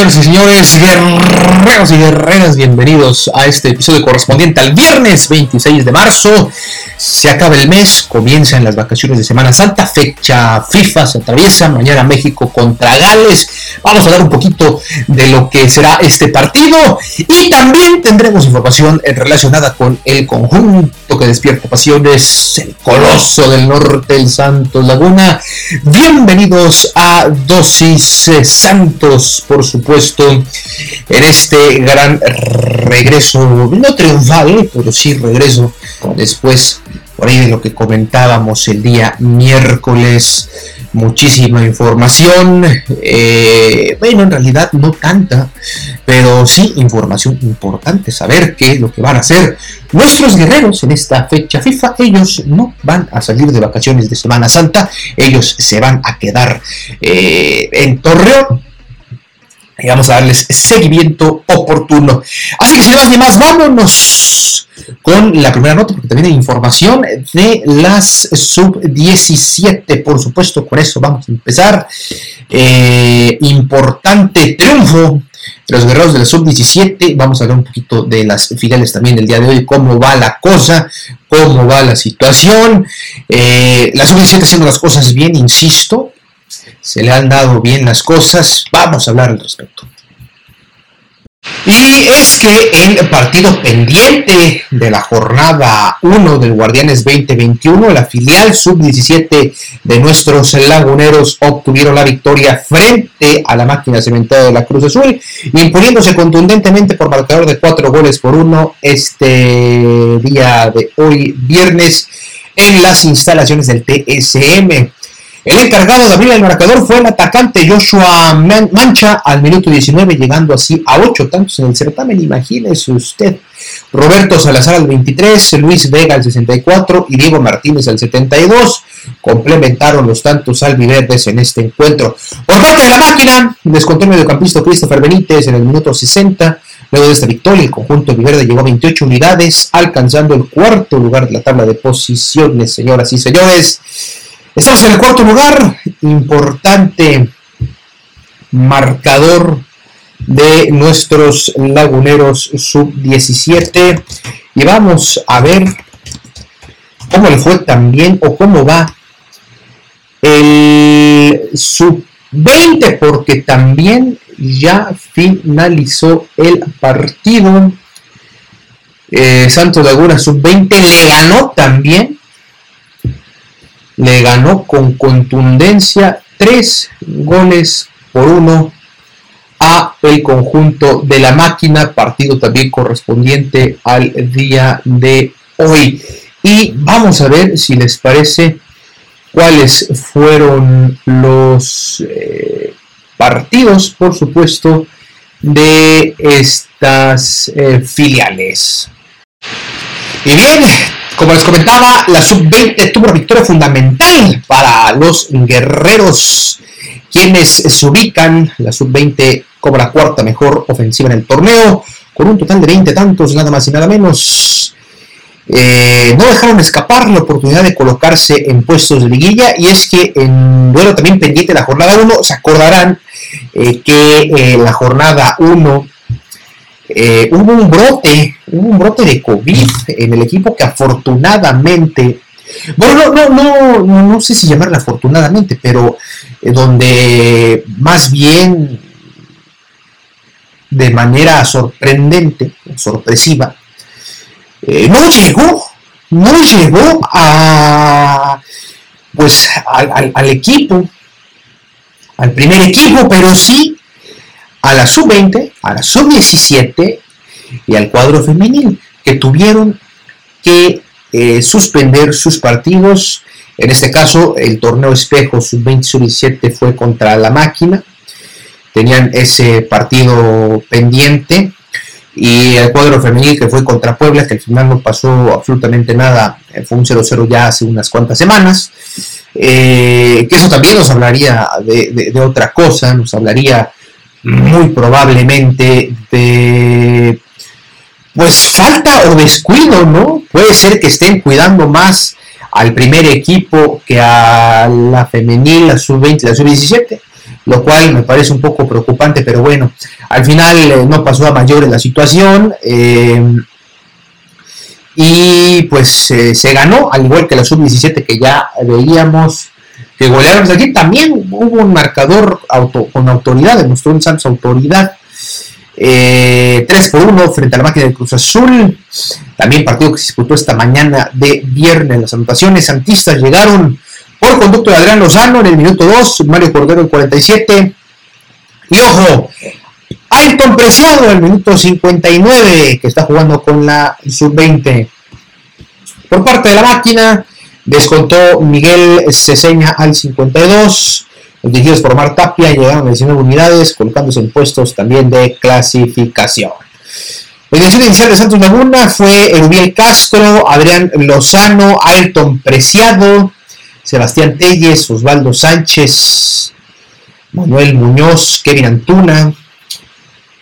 Señores y señores, guerreros y guerreras, bienvenidos a este episodio correspondiente al viernes 26 de marzo. Se acaba el mes, comienzan las vacaciones de Semana Santa, fecha FIFA se atraviesa, mañana México contra Gales. Vamos a hablar un poquito de lo que será este partido y también tendremos información relacionada con el conjunto que despierta pasiones, el coloso del norte, el Santos Laguna. Bienvenidos a Dosis Santos, por supuesto, en este gran regreso, no triunfal, pero sí regreso después por ahí de lo que comentábamos el día miércoles, muchísima información, eh, bueno, en realidad no tanta, pero sí información importante, saber qué es lo que van a hacer nuestros guerreros en esta fecha FIFA. Ellos no van a salir de vacaciones de Semana Santa, ellos se van a quedar eh, en Torreón y vamos a darles seguimiento oportuno. Así que sin más ni más, vámonos con la primera nota, porque también hay información de las sub-17. Por supuesto, con eso vamos a empezar. Eh, importante triunfo de los guerreros de la sub-17. Vamos a hablar un poquito de las filiales también del día de hoy, cómo va la cosa, cómo va la situación. Eh, la sub-17 haciendo las cosas bien, insisto se le han dado bien las cosas, vamos a hablar al respecto. Y es que el partido pendiente de la jornada 1 del Guardianes 2021, la filial sub-17 de nuestros laguneros obtuvieron la victoria frente a la máquina cementada de la Cruz Azul, imponiéndose contundentemente por marcador de 4 goles por 1 este día de hoy, viernes, en las instalaciones del TSM. El encargado de abrir el marcador fue el atacante Joshua Mancha al minuto 19, llegando así a 8 tantos en el certamen. Imagínese usted. Roberto Salazar al 23, Luis Vega al 64 y Diego Martínez al 72 complementaron los tantos albiverdes en este encuentro. Por parte de la máquina, descontó el mediocampista Christopher Benítez en el minuto 60. Luego de esta victoria, el conjunto albiverde llegó a 28 unidades, alcanzando el cuarto lugar de la tabla de posiciones, señoras y señores. Estamos en el cuarto lugar, importante marcador de nuestros laguneros sub-17 y vamos a ver cómo le fue también o cómo va el sub-20 porque también ya finalizó el partido. Eh, Santos Laguna sub-20 le ganó también le ganó con contundencia tres goles por uno a el conjunto de la máquina, partido también correspondiente al día de hoy. Y vamos a ver si les parece cuáles fueron los eh, partidos, por supuesto, de estas eh, filiales. Y bien, como les comentaba, la sub-20 tuvo una victoria fundamental para los guerreros, quienes se ubican, la sub-20 como la cuarta mejor ofensiva en el torneo, con un total de 20 tantos, nada más y nada menos. Eh, no dejaron escapar la oportunidad de colocarse en puestos de liguilla y es que en duelo también pendiente la jornada 1 se acordarán eh, que eh, la jornada 1 eh, hubo un brote, hubo un brote de COVID en el equipo que afortunadamente, bueno, no, no, no, no sé si llamarla afortunadamente, pero eh, donde más bien de manera sorprendente, sorpresiva, eh, no llegó, no llegó a, pues, al, al equipo, al primer equipo, pero sí a la sub-20, a la sub-17 y al cuadro femenil, que tuvieron que eh, suspender sus partidos. En este caso, el torneo espejo sub-20, sub-17 fue contra la máquina. Tenían ese partido pendiente. Y el cuadro femenil que fue contra Puebla, que al final no pasó absolutamente nada, eh, fue un 0-0 ya hace unas cuantas semanas. Eh, que eso también nos hablaría de, de otra cosa, nos hablaría muy probablemente de pues falta o descuido, ¿no? Puede ser que estén cuidando más al primer equipo que a la femenil, la sub-20, la sub-17, lo cual me parece un poco preocupante, pero bueno, al final eh, no pasó a mayores la situación. Eh, y pues eh, se ganó, al igual que la sub-17 que ya veíamos que golearon. Pues aquí también hubo un marcador con autoridad, demostró un Santos autoridad. 3 eh, por 1 frente a la máquina de Cruz Azul. También partido que se disputó esta mañana de viernes. Las anotaciones santistas llegaron por conducto de Adrián Lozano en el minuto 2, Mario Cordero en el 47. Y ojo, Ayrton Preciado en el minuto 59, que está jugando con la sub-20. Por parte de la máquina, Descontó Miguel Ceseña al 52. Los dirigidos por Mar Tapia llegaron a 19 unidades, colocándose en puestos también de clasificación. La dirección inicial de Santos Laguna fue Erubiel Castro, Adrián Lozano, Ayrton Preciado, Sebastián Telles, Osvaldo Sánchez, Manuel Muñoz, Kevin Antuna,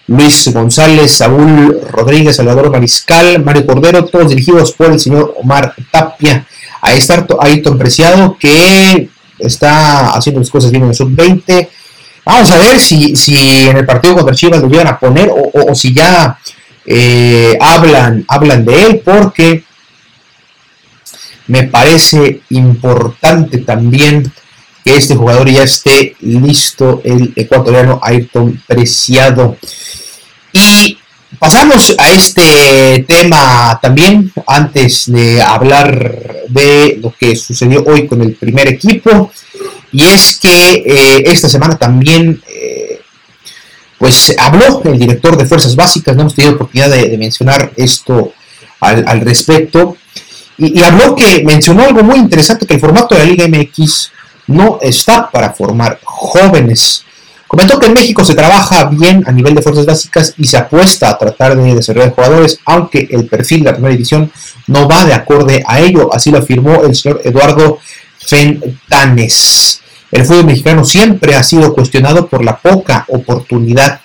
Luis González, Saúl Rodríguez, Salvador Mariscal, Mario Cordero, todos dirigidos por el señor Omar Tapia. Ahí está Ayrton Preciado que está haciendo las cosas bien en el sub-20. Vamos a ver si, si en el partido contra Chivas lo llegan a poner o, si ya eh, hablan, hablan de él porque me parece importante también que este jugador ya esté listo, el ecuatoriano Ayrton Preciado. Pasamos a este tema también, antes de hablar de lo que sucedió hoy con el primer equipo. Y es que eh, esta semana también, eh, pues habló el director de Fuerzas Básicas, no hemos tenido oportunidad de, mencionar esto al, respecto. Y, habló que mencionó algo muy interesante, que el formato de la Liga MX no está para formar jóvenes. Comentó que en México se trabaja bien a nivel de fuerzas básicas y se apuesta a tratar de desarrollar jugadores, aunque el perfil de la primera división no va de acorde a ello, así lo afirmó el señor Eduardo Fentanes. El fútbol mexicano siempre ha sido cuestionado por la poca oportunidad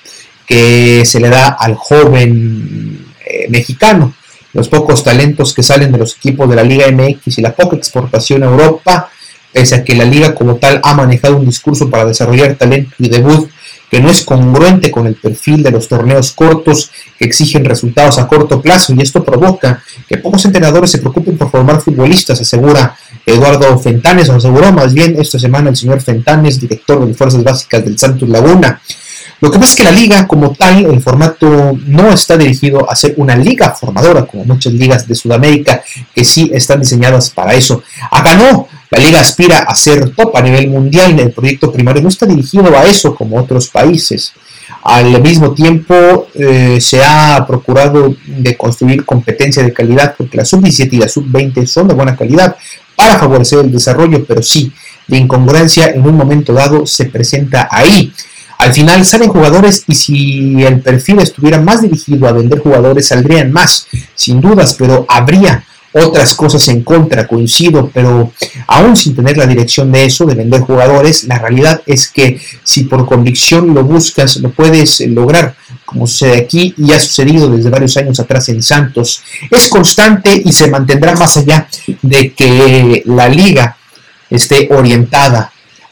que se le da al joven eh, mexicano, los pocos talentos que salen de los equipos de la Liga MX y la poca exportación a Europa pese a que la liga como tal ha manejado un discurso para desarrollar talento y debut que no es congruente con el perfil de los torneos cortos que exigen resultados a corto plazo y esto provoca que pocos entrenadores se preocupen por formar futbolistas, asegura Eduardo Fentanes, o aseguró más bien esta semana el señor Fentanes, director de Fuerzas Básicas del Santos Laguna. Lo que pasa es que la liga como tal, el formato no está dirigido a ser una liga formadora, como muchas ligas de Sudamérica que sí están diseñadas para eso. Acá no, la aspira a ser top a nivel mundial. El proyecto primario no está dirigido a eso como otros países. Al mismo tiempo eh, se ha procurado de construir competencia de calidad porque la sub-17 y la sub-20 son de buena calidad para favorecer el desarrollo, pero sí, la incongruencia en un momento dado se presenta ahí. Al final salen jugadores y si el perfil estuviera más dirigido a vender jugadores saldrían más, sin dudas, pero habría otras cosas en contra, coincido, pero aún sin tener la dirección de eso, de vender jugadores, la realidad es que si por convicción lo buscas, lo puedes lograr, como sucede aquí y ha sucedido desde varios años atrás en Santos. Es constante y se mantendrá más allá de que la liga esté orientada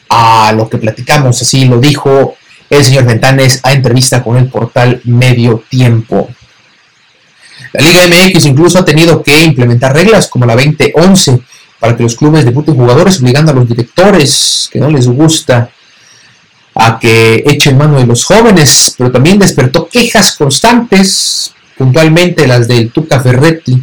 a lo que platicamos, así lo dijo el señor Ventanes a entrevista con el portal Medio Tiempo. La Liga MX incluso ha tenido que implementar reglas como la 2011 para que los clubes debuten jugadores, obligando a los directores que no les gusta a que echen mano de los jóvenes, pero también despertó quejas constantes, puntualmente las del Tuca Ferretti,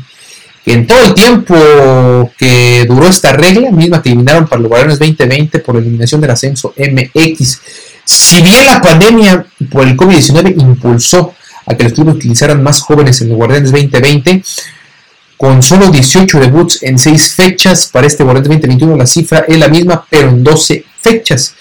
que en todo el tiempo que duró esta regla, misma que eliminaron para los Guardianes 2020 por eliminación del ascenso MX. Si bien la pandemia por el COVID-19 impulsó a que los clubes utilizaran más jóvenes en los Guardianes 2020, con solo 18 debuts en 6 fechas, para este Guardianes 2021 la cifra es la misma, pero en 12 fechas.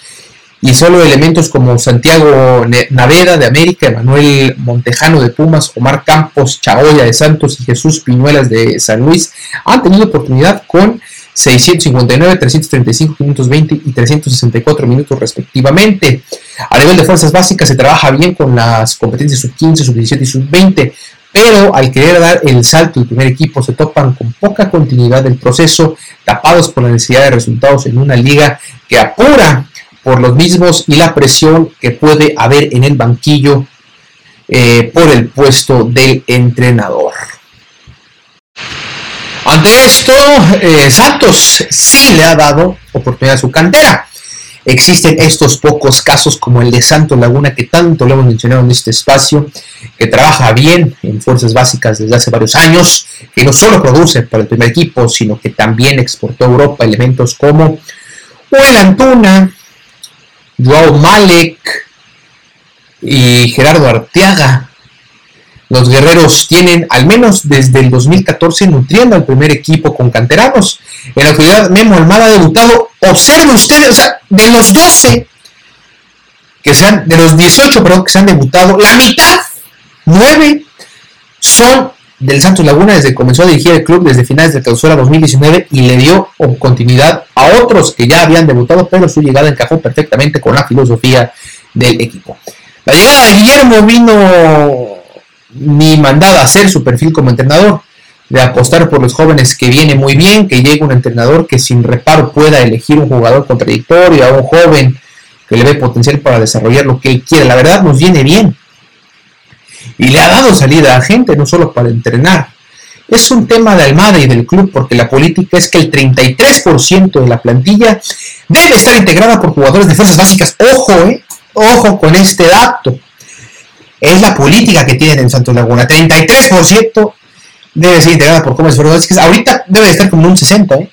Y solo elementos como Santiago Naveda de América, Emanuel Montejano de Pumas, Omar Campos Chaoya de Santos y Jesús Piñuelas de San Luis han tenido oportunidad con 659, 335, 520 y 364 minutos respectivamente. A nivel de fuerzas básicas se trabaja bien con las competencias sub-15, sub-17 y sub-20, pero al querer dar el salto del primer equipo se topan con poca continuidad del proceso, tapados por la necesidad de resultados en una liga que apura por los mismos y la presión que puede haber en el banquillo eh, por el puesto del entrenador. Ante esto, eh, Santos sí le ha dado oportunidad a su cantera. Existen estos pocos casos como el de Santos Laguna que tanto lo hemos mencionado en este espacio, que trabaja bien en fuerzas básicas desde hace varios años, que no solo produce para el primer equipo, sino que también exportó a Europa elementos como el Antuna, Joao Malek y Gerardo Arteaga. Los guerreros tienen, al menos desde el 2014, nutriendo al primer equipo con canteranos. En la actualidad, Memo Almada ha debutado, observen ustedes, o sea, de los 12 que sean, de los 18, perdón, que se han debutado, la mitad, 9, son del Santos Laguna desde que comenzó a dirigir el club desde finales de clausura 2019 y le dio continuidad a otros que ya habían debutado, pero su llegada encajó perfectamente con la filosofía del equipo. La llegada de Guillermo vino ni mandada a hacer su perfil como entrenador, de apostar por los jóvenes que viene muy bien, que llegue un entrenador que sin reparo pueda elegir un jugador contradictorio, a un joven que le ve potencial para desarrollar lo que él quiere. La verdad nos viene bien y le ha dado salida a gente, no solo para entrenar. Es un tema de Almada y del club porque la política es que el 33% de la plantilla debe estar integrada por jugadores de fuerzas básicas. Ojo, eh, ojo con este dato. Es la política que tienen en Santos Laguna. 33% debe ser integrada por fuerzas básicas. Ahorita debe estar como un 60%. ¿eh?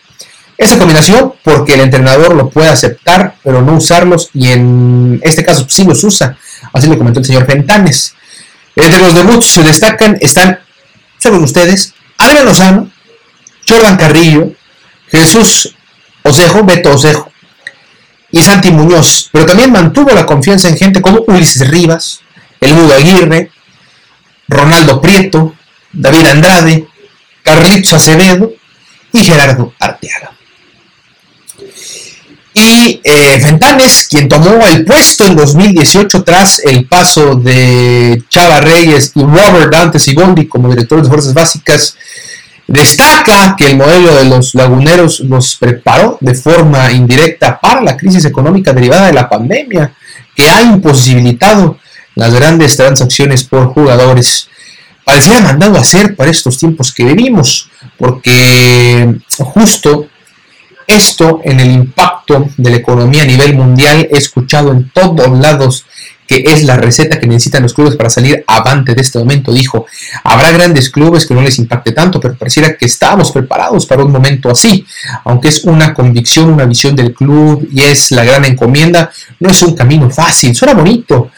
Esa combinación porque el entrenador lo puede aceptar, pero no usarlos y en este caso sí los usa. Así lo comentó el señor Fentanes. Entre los debuts se destacan, están, saben ustedes, Adrián Lozano, Jordan Carrillo, Jesús Osejo, Beto Osejo y Santi Muñoz, pero también mantuvo la confianza en gente como Ulises Rivas, El Mudo Aguirre, Ronaldo Prieto, David Andrade, Carlitos Acevedo y Gerardo Arteaga. Y eh, Fentanes, quien tomó el puesto en 2018 tras el paso de Chava Reyes y Robert Dante Sigondi como director de Fuerzas Básicas, destaca que el modelo de los laguneros los preparó de forma indirecta para la crisis económica derivada de la pandemia, que ha imposibilitado las grandes transacciones por jugadores. Parecía mandado a hacer para estos tiempos que vivimos, porque justo esto en el impacto de la economía a nivel mundial he escuchado en todos lados que es la receta que necesitan los clubes para salir avante de este momento. Dijo, habrá grandes clubes que no les impacte tanto, pero pareciera que estamos preparados para un momento así. Aunque es una convicción, una visión del club y es la gran encomienda, no es un camino fácil, suena bonito,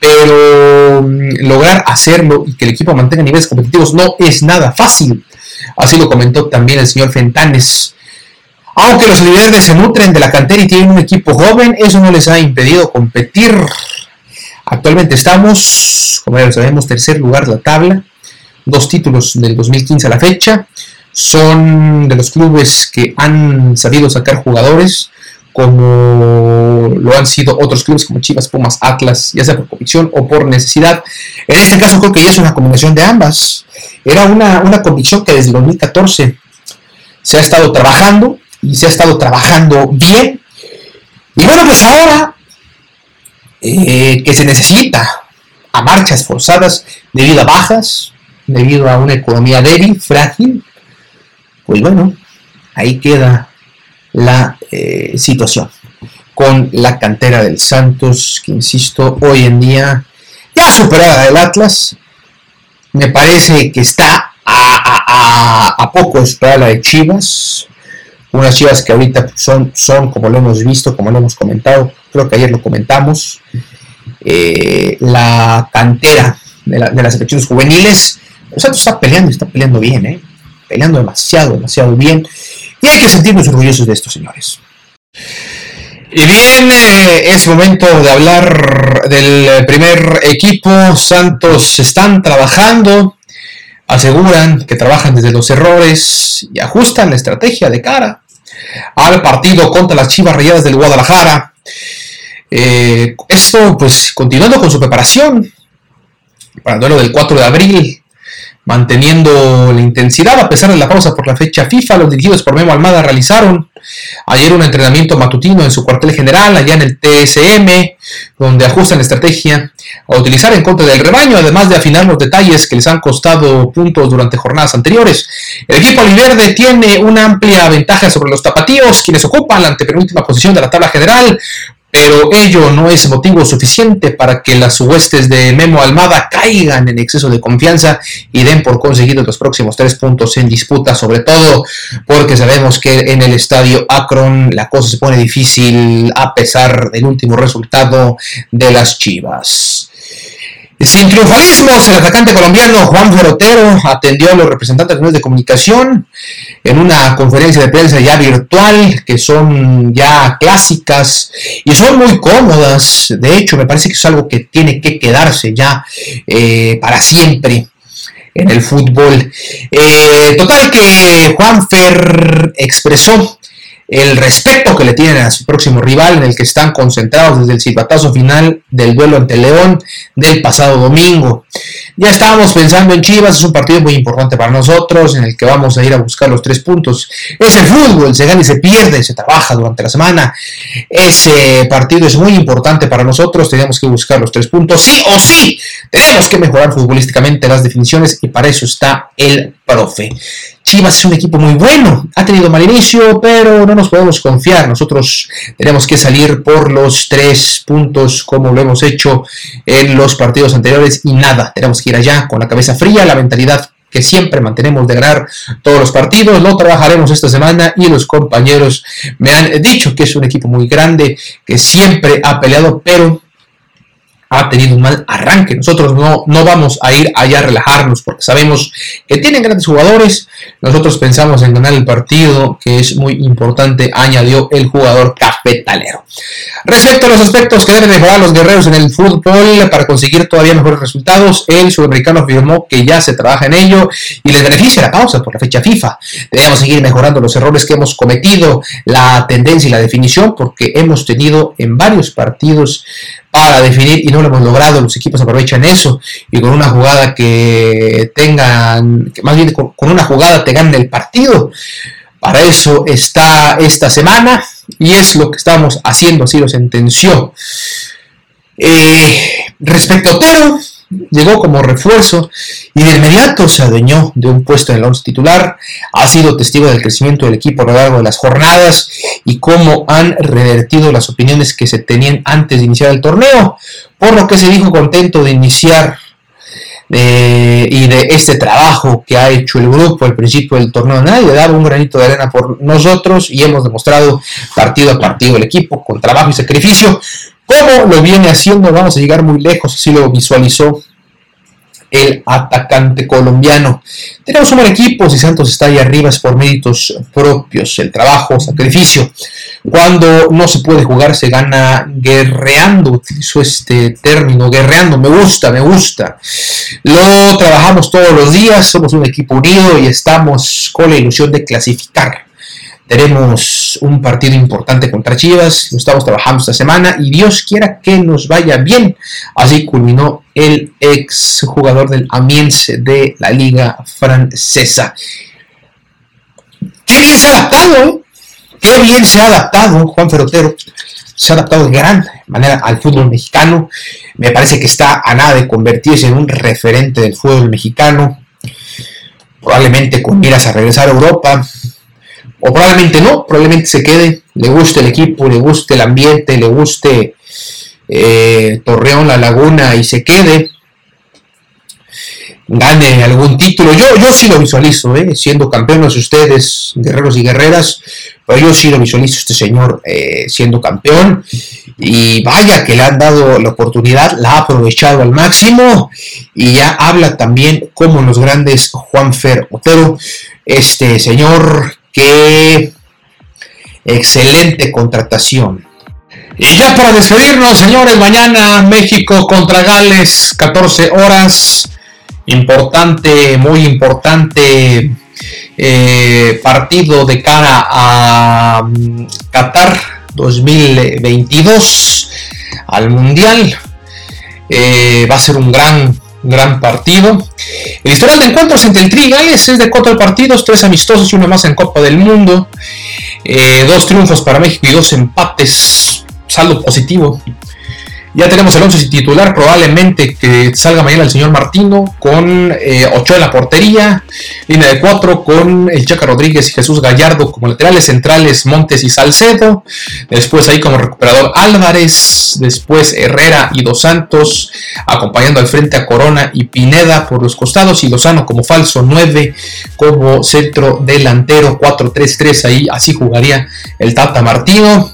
pero mm, lograr hacerlo y que el equipo mantenga niveles competitivos no es nada fácil. Así lo comentó también el señor Fentanes. Aunque los líderes se nutren de la cantera y tienen un equipo joven, eso no les ha impedido competir. Actualmente estamos, como ya sabemos, tercer lugar de la tabla, dos títulos del 2015 a la fecha. Son de los clubes que han sabido sacar jugadores, como lo han sido otros clubes como Chivas, Pumas, Atlas, ya sea por convicción o por necesidad. En este caso creo que ya es una combinación de ambas. Era una, una convicción que desde el 2014 se ha estado trabajando y se ha estado trabajando bien. Y bueno, pues ahora eh, que se necesita a marchas forzadas debido a bajas, debido a una economía débil, frágil, pues bueno, ahí queda la eh, situación. Con la cantera del Santos, que insisto, hoy en día ya superada del Atlas, me parece que está a, a, poco de la de Chivas, unas Chivas que ahorita son, son, como lo hemos visto, como lo hemos comentado, creo que ayer lo comentamos, eh, la cantera de, las selecciones juveniles, el Santos está peleando, está peleando bien, ¿eh? peleando demasiado, demasiado bien, y hay que sentirnos orgullosos de estos señores. Y bien, eh, es momento de hablar del primer equipo. Santos están trabajando, aseguran que trabajan desde los errores y ajustan la estrategia de cara al partido contra las Chivas Rayadas del Guadalajara. Eh, esto, pues, continuando con su preparación para el duelo del 4 de abril manteniendo la intensidad a pesar de la pausa por la fecha FIFA. Los dirigidos por Memo Almada realizaron ayer un entrenamiento matutino en su cuartel general, allá en el TSM, donde ajustan la estrategia a utilizar en contra del rebaño, además de afinar los detalles que les han costado puntos durante jornadas anteriores. El equipo aliverde tiene una amplia ventaja sobre los tapatíos, quienes ocupan la antepenúltima posición de la tabla general, pero ello no es motivo suficiente para que las huestes de Memo Almada caigan en exceso de confianza y den por conseguidos los próximos tres puntos en disputa, sobre todo porque sabemos que en el estadio Akron la cosa se pone difícil a pesar del último resultado de las Chivas. Sin triunfalismos, el atacante colombiano Juan Ferotero atendió a los representantes de medios de comunicación en una conferencia de prensa ya virtual, que son ya clásicas y son muy cómodas. De hecho, me parece que es algo que tiene que quedarse ya eh, para siempre en el fútbol. Eh, total que Juan Fer expresó el respeto que le tienen a su próximo rival, en el que están concentrados desde el silbatazo final del duelo ante León del pasado domingo. Ya estábamos pensando en Chivas, es un partido muy importante para nosotros, en el que vamos a ir a buscar los tres puntos. Es el fútbol, se gana y se pierde, se trabaja durante la semana. Ese partido es muy importante para nosotros, tenemos que buscar los tres puntos, sí o sí. Tenemos que mejorar futbolísticamente las definiciones y para eso está el profe. Chivas es un equipo muy bueno, ha tenido mal inicio, pero no nos podemos confiar. Nosotros tenemos que salir por los tres puntos como lo hemos hecho en los partidos anteriores y nada, tenemos que ir allá con la cabeza fría, la mentalidad que siempre mantenemos de ganar todos los partidos. Lo trabajaremos esta semana y los compañeros me han dicho que es un equipo muy grande, que siempre ha peleado, pero ha tenido un mal arranque. Nosotros no, no vamos a ir allá a relajarnos porque sabemos que tienen grandes jugadores. Nosotros pensamos en ganar el partido, que es muy importante, añadió el jugador Respecto a los aspectos que deben mejorar los guerreros en el fútbol para conseguir todavía mejores resultados, el sudamericano afirmó que ya se trabaja en ello y les beneficia la pausa por la fecha FIFA. Debemos seguir mejorando los errores que hemos cometido, la tendencia y la definición, porque hemos tenido en varios partidos para definir y no lo hemos logrado. Los equipos aprovechan eso y con una jugada que tengan, más bien con, una jugada te ganen el partido. Para eso está esta semana y es lo que estamos haciendo, así lo sentenció. Eh, respecto a Otero, llegó como refuerzo y de inmediato se adueñó de un puesto en el once titular. Ha sido testigo del crecimiento del equipo a lo largo de las jornadas y cómo han revertido las opiniones que se tenían antes de iniciar el torneo, por lo que se dijo contento de iniciar eh, y de este trabajo que ha hecho el grupo al principio del torneo. Nadie dar un granito de arena por nosotros y hemos demostrado partido a partido el equipo con trabajo y sacrificio ¿Cómo lo viene haciendo? Vamos a llegar muy lejos, así lo visualizó el atacante colombiano. Tenemos un buen equipo, si Santos está ahí arriba es por méritos propios, el trabajo, sacrificio. Cuando no se puede jugar se gana guerreando, utilizo este término, guerreando, me gusta, me gusta. Lo trabajamos todos los días, somos un equipo unido y estamos con la ilusión de clasificar. Tenemos un partido importante contra Chivas, lo estamos trabajando esta semana y Dios quiera que nos vaya bien. Así culminó el ex jugador del Amiens de la Liga Francesa. Qué bien se ha adaptado, ¿eh? Qué bien se ha adaptado Juan Ferrotero. Se ha adaptado de gran manera al fútbol mexicano. Me parece que está a nada de convertirse en un referente del fútbol mexicano. probablemente con miras a regresar a Europa, o probablemente no, probablemente se quede, le guste el equipo, le guste el ambiente, le guste eh, Torreón, La Laguna y se quede, gane algún título. Yo, yo sí lo visualizo, ¿eh? siendo campeones ustedes, guerreros y guerreras, pero yo sí lo visualizo este señor eh, siendo campeón. Y vaya que le han dado la oportunidad, la ha aprovechado al máximo. Y ya habla también como los grandes Juanfer Otero, este señor que excelente contratación. Y ya para despedirnos, señores, mañana México contra Gales, 14 horas. Importante, muy importante eh, partido de cara a mm, Qatar 2022 al Mundial. Eh, va a ser un gran, gran partido. El historial de encuentros entre el Tri y Gales es de cuatro partidos, tres amistosos y uno más en Copa del Mundo. Eh, dos triunfos para México y dos empates saldo positivo. Ya tenemos el 11 titular, probablemente que salga mañana el señor Martino con eh, 8 en la portería, línea de 4 con el Chaca Rodríguez y Jesús Gallardo como laterales centrales, Montes y Salcedo, después ahí como recuperador Álvarez, después Herrera y Dos Santos, acompañando al frente a Corona y Pineda por los costados y Lozano como falso 9 como centro delantero 4-3-3, ahí así jugaría el Tata Martino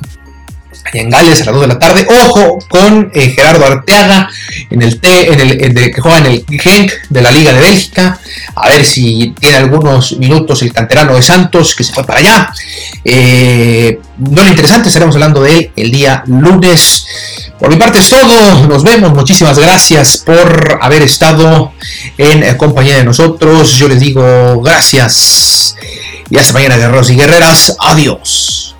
en Gales a las 2 de la tarde. Ojo con eh, Gerardo Arteaga en el que juega en el Genk de la Liga de Bélgica. A ver si tiene algunos minutos el canterano de Santos que se fue para allá. Eh, no lo interesante, estaremos hablando de él el día lunes. Por mi parte es todo. Nos vemos. Muchísimas gracias por haber estado en compañía de nosotros. Yo les digo gracias. Y hasta mañana, guerreros y guerreras. Adiós.